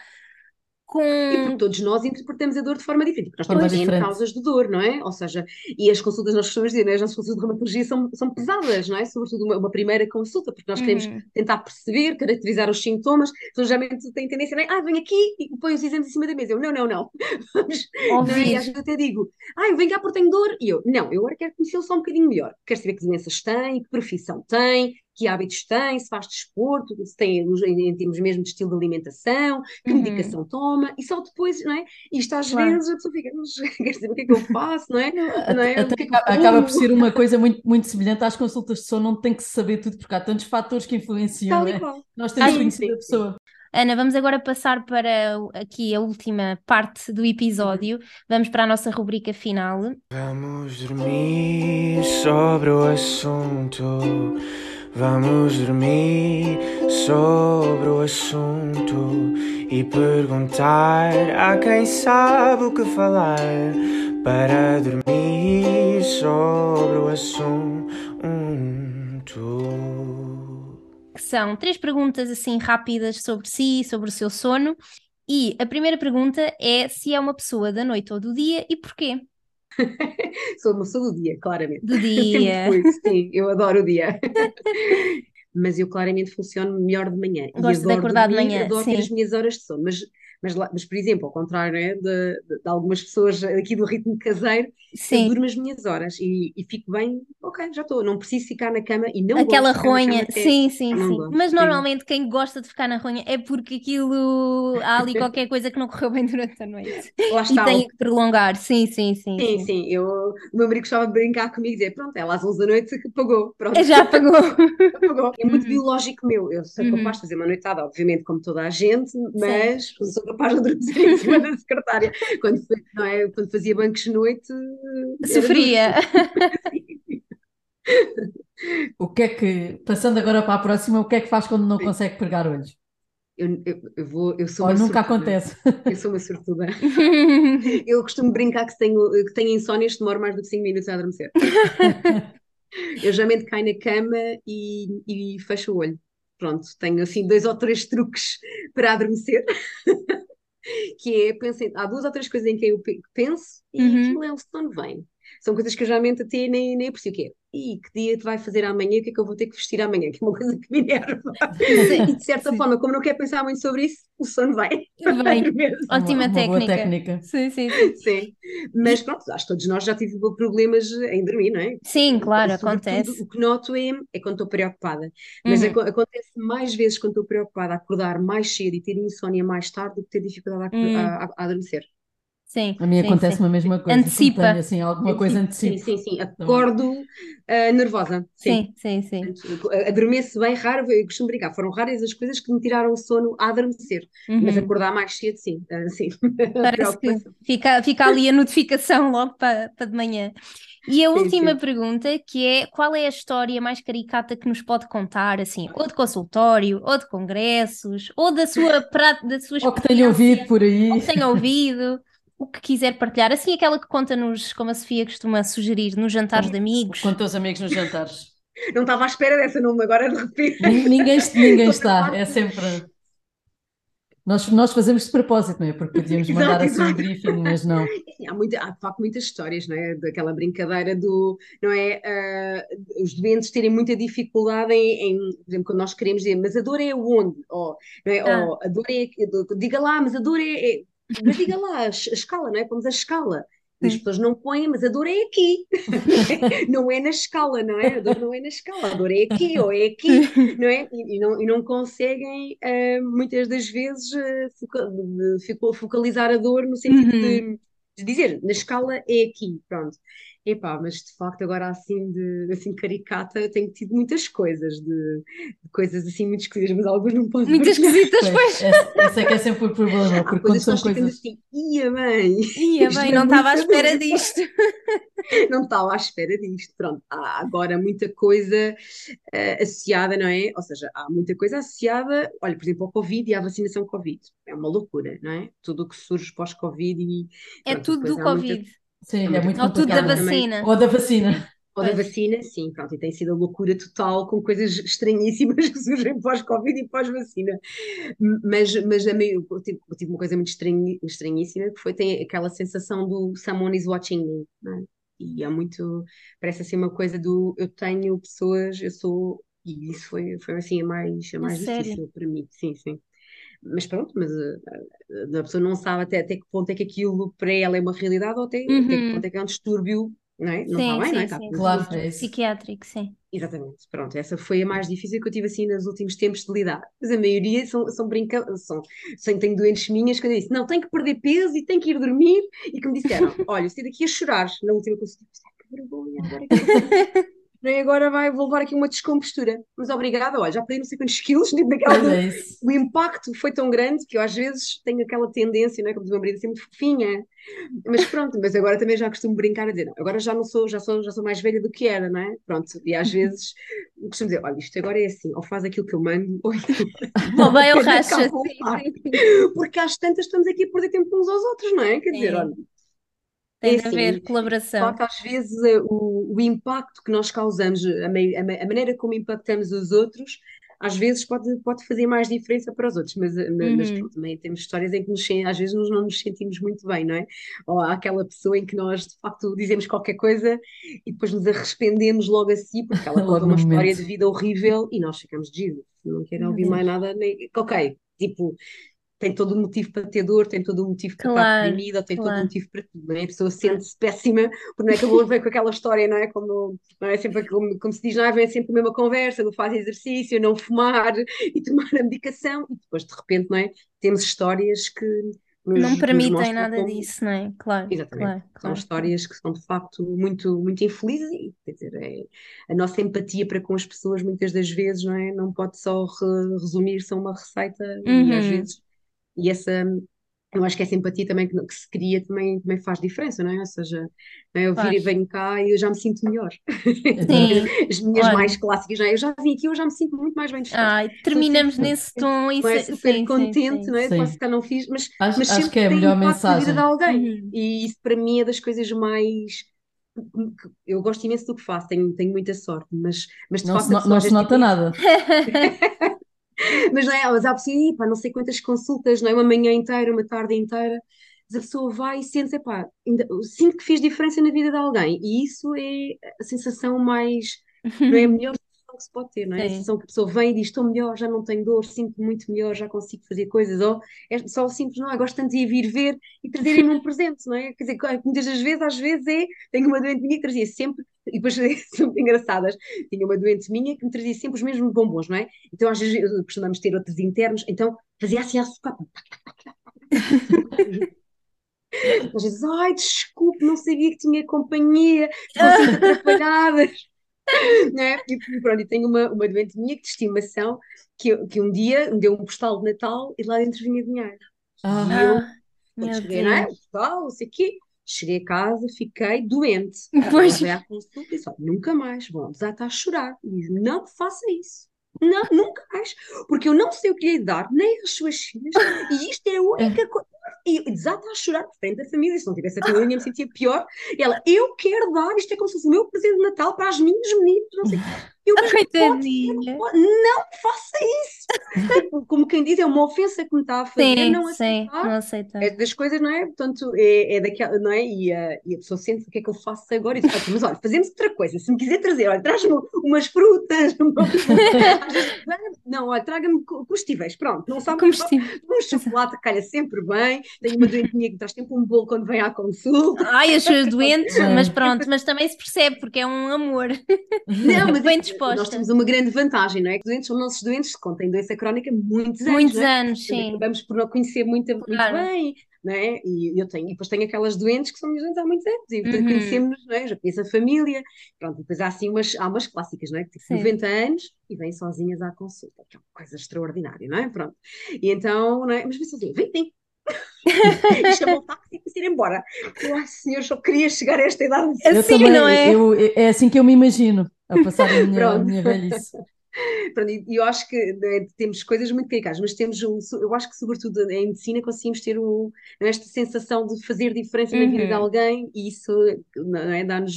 E porque com. todos nós interpretamos a dor de forma diferente, porque nós temos diferente. causas de dor, não é? Ou seja, e as consultas, nós costumamos dizer, não é? as nossas consultas de reumatologia são, são pesadas, não é? Sobretudo uma, uma primeira consulta, porque nós queremos Uhum. tentar perceber, caracterizar os sintomas, as pessoas geralmente têm tendência, não é? Ah, vem aqui e põe os exames em cima da mesa. Eu, não, não, não. Vamos, não é? E às vezes até digo, ah, eu venho cá porque tenho dor. E eu, não, eu agora quero conhecê-lo só um bocadinho melhor. Quero saber que doenças tem, que profissão tem, que hábitos tem, se faz desporto, se tem em, em termos mesmo de estilo de alimentação, que Uhum. medicação toma, e só depois, não é? Isto às Claro. vezes a pessoa fica, mas quer saber o que é que eu faço, não é? Não, é? Até que é que acaba por ser uma coisa muito, muito semelhante às consultas de sono, não tem que se saber tudo, porque há tantos fatores que influenciam, é? Nós temos que conhecer sim, a sim. pessoa. Ana, vamos agora passar para aqui a última parte do episódio. Vamos para a nossa rubrica final. Vamos dormir sobre o assunto. Vamos dormir sobre o assunto e perguntar a quem sabe o que falar para dormir sobre o assunto. são três perguntas assim rápidas sobre si, sobre o seu sono. E a primeira pergunta é se é uma pessoa da noite ou do dia e porquê? Sou uma pessoa do dia, claramente. Do dia. sim, eu adoro o dia. Mas eu claramente funciono melhor de manhã. Gosto de acordar de dormir, manhã, adoro ter sim. as minhas horas de sono. Mas, mas, mas por exemplo, ao contrário, né, de, de- de algumas pessoas aqui do ritmo caseiro, eu Sim. durmo as minhas horas e, e fico bem, ok, já estou. Não preciso ficar na cama e não Aquela ronha, sim, sim, Não sim. gosto, Mas normalmente quem gosta de ficar na ronha é porque aquilo há ali qualquer coisa que não correu bem durante a noite Lá e está, tem o que prolongar. Sim, sim, sim, Sim, sim. sim, eu, o meu marido gostava de brincar comigo e dizer, pronto, ela às 11 da noite que pagou, pronto, Já pagou. apagou. É muito Uhum, biológico meu, eu sou uhum. capaz de fazer uma noitada, obviamente, como toda a gente, mas sou capaz de adormecer em cima da secretária. Quando, não é, quando fazia bancos de noite. Sofria. O que é que, passando agora para a próxima, o que é que faz quando não consegue pregar olhos? Eu, eu, eu vou, eu sou Ou uma nunca sortuda, acontece? eu sou uma sortuda. Eu costumo brincar que tenho, que tenho insónias, demoro mais do que 5 minutos a adormecer. Eu geralmente caio na cama e, e fecho o olho. Pronto, tenho assim dois ou três truques para adormecer, que é, pensei, há duas ou três coisas em que eu pe- penso e Uhum. aquilo é o sono vem. São coisas que eu geralmente até nem, nem aprecio, que é, e que dia te vai fazer amanhã, o que é que eu vou ter que vestir amanhã, que é uma coisa que me enerva. E de certa Sim. forma, como não quero pensar muito sobre isso, o sono vem. Bem, mesmo. Uma, ótima uma boa técnica. técnica. Sim, sim, sim. Sim, mas pronto, acho que todos nós já tivemos problemas em dormir, não é? Sim, claro, Sobretudo, acontece. o que noto é, é quando estou preocupada. Mas Uhum, aco- acontece mais vezes quando estou preocupada a acordar mais cedo e ter insónia mais tarde do que ter dificuldade a, uhum. a, a- a adormecer. Sim, A mim sim, acontece-me sim. a mesma coisa. Antecipa. Tenho, assim, alguma coisa Sim, antecipa. sim, sim. Acordo ah, nervosa. Sim. Sim, sim, sim. Portanto, Adormeço bem raro, eu costumo brincar. Foram raras as coisas que me tiraram o sono a adormecer. Mas Uhum. acordar mais cedo, sim. Ah, sim. Parece que fica, fica ali a notificação logo para para de manhã. E a Sim, última sim. pergunta, que é qual é a história mais caricata que nos pode contar, assim, ou de consultório, ou de congressos, ou da sua, pra- da sua Ou que tenho ouvido por aí. ou que tenha ouvido, o que quiser partilhar, assim aquela que conta-nos, como a Sofia costuma sugerir, nos jantares de amigos. Com teus amigos nos jantares. Não estava à espera dessa, não, agora de repente. Nin- Ninguém, ninguém está, é sempre. Nós, nós fazemos de propósito, não é? Porque podíamos Exato, mandar assim um exato. briefing, mas não. Há, muita, há de facto muitas histórias, não é? Daquela brincadeira do, não é? Ah, os doentes terem muita dificuldade em, em, por exemplo, quando nós queremos dizer, mas a dor é onde? Ou, não é? Ah. Ou a dor é, diga lá, mas a dor é, é- mas diga lá a, a escala, não é? Pomos a escala. As pessoas não põem, mas a dor é aqui. Não é na escala, não é? A dor não é na escala, a dor é aqui ou é aqui, não é? E, e não, e não conseguem, ah, muitas das vezes, foca- de- fico- focalizar a dor no sentido Uhum. de, de dizer, na escala é aqui, pronto. Epá, mas de facto agora assim de assim caricata eu tenho tido muitas coisas de, de coisas assim muito esquisitas, mas algumas não posso Muito partilhar. esquisitas, Pois, esse, esse é que é sempre o problema, porque quando são coisas. assim, ia bem, Ia bem, não estava à espera disto. não estava à espera disto. Pronto, há agora muita coisa eh, associada, não é? Ou seja, há muita coisa associada, olha, por exemplo, ao Covid e à vacinação Covid. É uma loucura, não é? Tudo o que surge pós-Covid e É pronto, tudo do há muita- Covid. Sim, é muita muito Ou tudo da também. vacina. Ou da vacina. Ou da vacina, sim, pronto, e tem sido a loucura total com coisas estranhíssimas que surgem pós-Covid e pós-vacina. Mas, mas a meio, eu tive, eu tive uma coisa muito estranhi- estranhíssima que foi tem aquela sensação do someone is watching me, é? E é muito, parece assim uma coisa do eu tenho pessoas, eu sou, e isso foi, foi assim a mais, a mais difícil para mim, sim, sim. Mas pronto, mas eh, eh, a pessoa não sabe até, até que ponto é que aquilo para ela é uma realidade ou até, até que Uhum. ponto é que é um distúrbio, não é? Não Sim, está bem, não é? sim, Está sim, Claro, sim. é. Psiquiátrico, sim. Exatamente, pronto, essa foi a mais difícil que eu tive assim nos últimos tempos de lidar. Mas a maioria são, são brincadeiras, são, são, tenho doentes minhas que eu disse, não, tenho que perder peso e tenho que ir dormir, e que me disseram, olha, eu saí daqui a chorar na última consulta, "Ai, que vergonha, agora que eu vou fazer?" Não é? agora vai, vou levar aqui uma descompostura. Mas obrigada, olha, já perdi não sei quantos quilos, tipo, naquela Mas altura. é. O impacto foi tão grande que eu às vezes tenho aquela tendência, não é? Como diz o meu marido, a ser muito fofinha. Mas pronto, mas agora também já costumo brincar a dizer, não, agora já não sou, já sou, já sou mais velha do que era, não é? Pronto, e às vezes costumo dizer, olha, isto agora é assim, ou faz aquilo que eu mando, ou Ou bem ou racha. porque às tantas estamos aqui a perder tempo uns aos outros, não é? Quer dizer, Sim. olha, Tem É de haver assim, colaboração. só que às vezes eh, o, o impacto que nós causamos, a, a a maneira como impactamos os outros, às vezes pode, pode fazer mais diferença para os outros, mas, eh, ma- mas Uhum. pronto, também temos histórias em que nos, às vezes nós não nos sentimos muito bem, não é? Ou há aquela pessoa em que nós de facto dizemos qualquer coisa e depois nos arrependemos logo assim, porque ela conta uma história momento. de vida horrível e nós ficamos de Jesus, não quero ouvir Deus. mais nada, nem... ok, tipo tem todo o motivo para ter dor, tem todo o motivo para estar Claro, deprimida, ou tem todo o claro. motivo para tudo, não é? A pessoa sente-se péssima, porque não é que eu vou ver com aquela história, não é? Como, não é sempre como, como se diz, não é? Vem sempre a mesma conversa, não faz exercício, não fumar e tomar a medicação, e depois de repente, não é? Temos histórias que nos, Não permitem nada como, disso, não é? Claro, Exatamente. claro, São claro. histórias que são de facto muito, muito infelizes e quer dizer, é, a nossa empatia para com as pessoas muitas das vezes não é? Não pode só re- resumir-se a uma receita e às Uhum. vezes, e essa, eu acho que essa empatia também que, que se cria também, também faz diferença, não é? Ou seja, é? eu vir e venho cá e eu já me sinto melhor. Sim, As minhas olha. mais clássicas, não é? Eu já vim aqui, eu já me sinto muito mais bem disposta. Ai, terminamos sempre nesse tom. Não é é, super sim, contente, sim. não é? Posso Sim. que não fiz, mas, Acho, mas acho que é a melhor na vida de mensagem. alguém. Uhum. E isso para mim é das coisas mais. Eu gosto imenso do que faço, tenho, tenho muita sorte, mas, mas de Não facto se, no- não se nota tipo, nada. mas não é, mas há "Ih, pá, não sei quantas consultas, não é? Uma manhã inteira, uma tarde inteira, mas a pessoa vai e sente, epá, ainda, sinto que fiz diferença na vida de alguém, e isso é a sensação mais, não é a melhor sensação que se pode ter, não é? A sensação que a pessoa vem e diz, estou melhor, já não tenho dor, sinto-me muito melhor, já consigo fazer coisas, ou é só o simples, não, gosto tanto de ir vir ver e trazerem-me um presente, não é? Quer dizer, muitas das vezes, às vezes é, tenho uma doente minha que trazia sempre, e depois são muito engraçadas, tinha uma doente minha que me trazia sempre os mesmos bombons, não é? Então às vezes costumamos ter outros internos, então fazia assim a socar, Às vezes, ai, desculpe, não sabia que tinha companhia, estou sempre atrapalhadas. né? E pronto, e tenho uma, uma doente minha de estimação que, que um dia me deu um postal de Natal e lá dentro vinha dinheiro. Ah, E eu, Ah, cheguei, não é? O postal, não sei o quê. Cheguei a casa, fiquei doente. Pois. À consulta e disse: "Olha, nunca mais, vão desata a chorar. E diz: não faça isso. Não, nunca mais. Porque eu não sei o que lhe dar, nem às suas filhas. E isto é a única coisa. E desata a chorar por frente da família. Se não tivesse a família, eu me sentia pior. E ela, eu quero dar, isto é como se fosse o meu presente de Natal para as minhas meninas, não sei. Eu, mas coitadinha. pode- não faça isso. Tipo, Como quem diz, é uma ofensa que me está a fazer Sim, não sim, aceitar. não aceita. É das coisas, não é? Portanto, é, é daquela, não é? E a, e a pessoa sente o que é que eu faço agora e diz, "Ah, mas olha, fazemos outra coisa. Se me quiser trazer, olha, traz-me umas frutas. não, olha, traga-me co- comestíveis. Pronto, não sabe o que Combustível. um chocolate calha sempre bem. Tenho uma doentinha que traz sempre um bolo quando vem à consulta. Ai, as suas doentes, mas pronto, mas também se percebe porque é um amor. Não, mas Bem disposta. nós temos uma grande vantagem, não é? Que os doentes são nossos doentes que contêm doença crónica muitos anos. Muitos é? anos, sim. Acabamos por não conhecer muito, muito Claro. bem, não é? E eu tenho, e depois tenho aquelas doentes que são minhas doentes há muitos anos, e portanto Uhum. conhecemos, é? Já conheço a família, pronto, depois há assim umas, há umas clássicas, não é? Que Sim. 90 anos e vêm sozinhas à consulta, que é uma coisa extraordinária, não é? Pronto. E então, não é? Mas vem sozinha, vem, vem. E chamam o táxi e ir embora. Eu, ai senhor, só queria chegar a esta idade. eu Assim, também, não é? eu- é assim que eu me imagino a passar a minha, a Pronto. minha velhice. Pronto, e eu acho que né, temos coisas muito caricadas, mas temos um, eu acho que sobretudo em medicina conseguimos ter um, esta sensação de fazer diferença na vida de Uhum. alguém e isso não é, dá-nos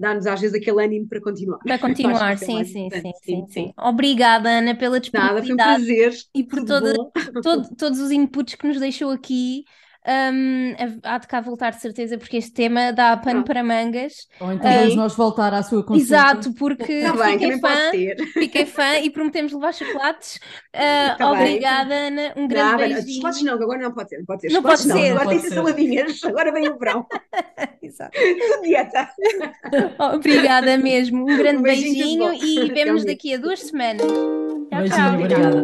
dá-nos às vezes aquele ânimo para continuar. Para continuar, é sim, sim, sim, sim, sim. Obrigada, Ana, pela Nada, foi um disponibilidade prazer. e por bom? todo- todos os inputs que nos deixou aqui. Hum, há de cá voltar de certeza, porque este tema dá pano para mangas. Ou então Sim. vamos nós voltar à sua consulta. Exato, porque Está bem, fiquei fã, ser. fiquei fã e prometemos levar chocolates. Ah, Tá bem. obrigada, Ana. Um grande Nada, beijinho. chocolates não, agora não pode ser, não pode ser. Não Chocolates pode ser. agora Não tem que pode ser ser. saladinhas, agora vem o verão. Exato. Dieta. Obrigada mesmo. Um grande Um beijinho, beijinho e Até vemos um dia. daqui a duas semanas. Tchau, Beijinho, tchau. obrigada.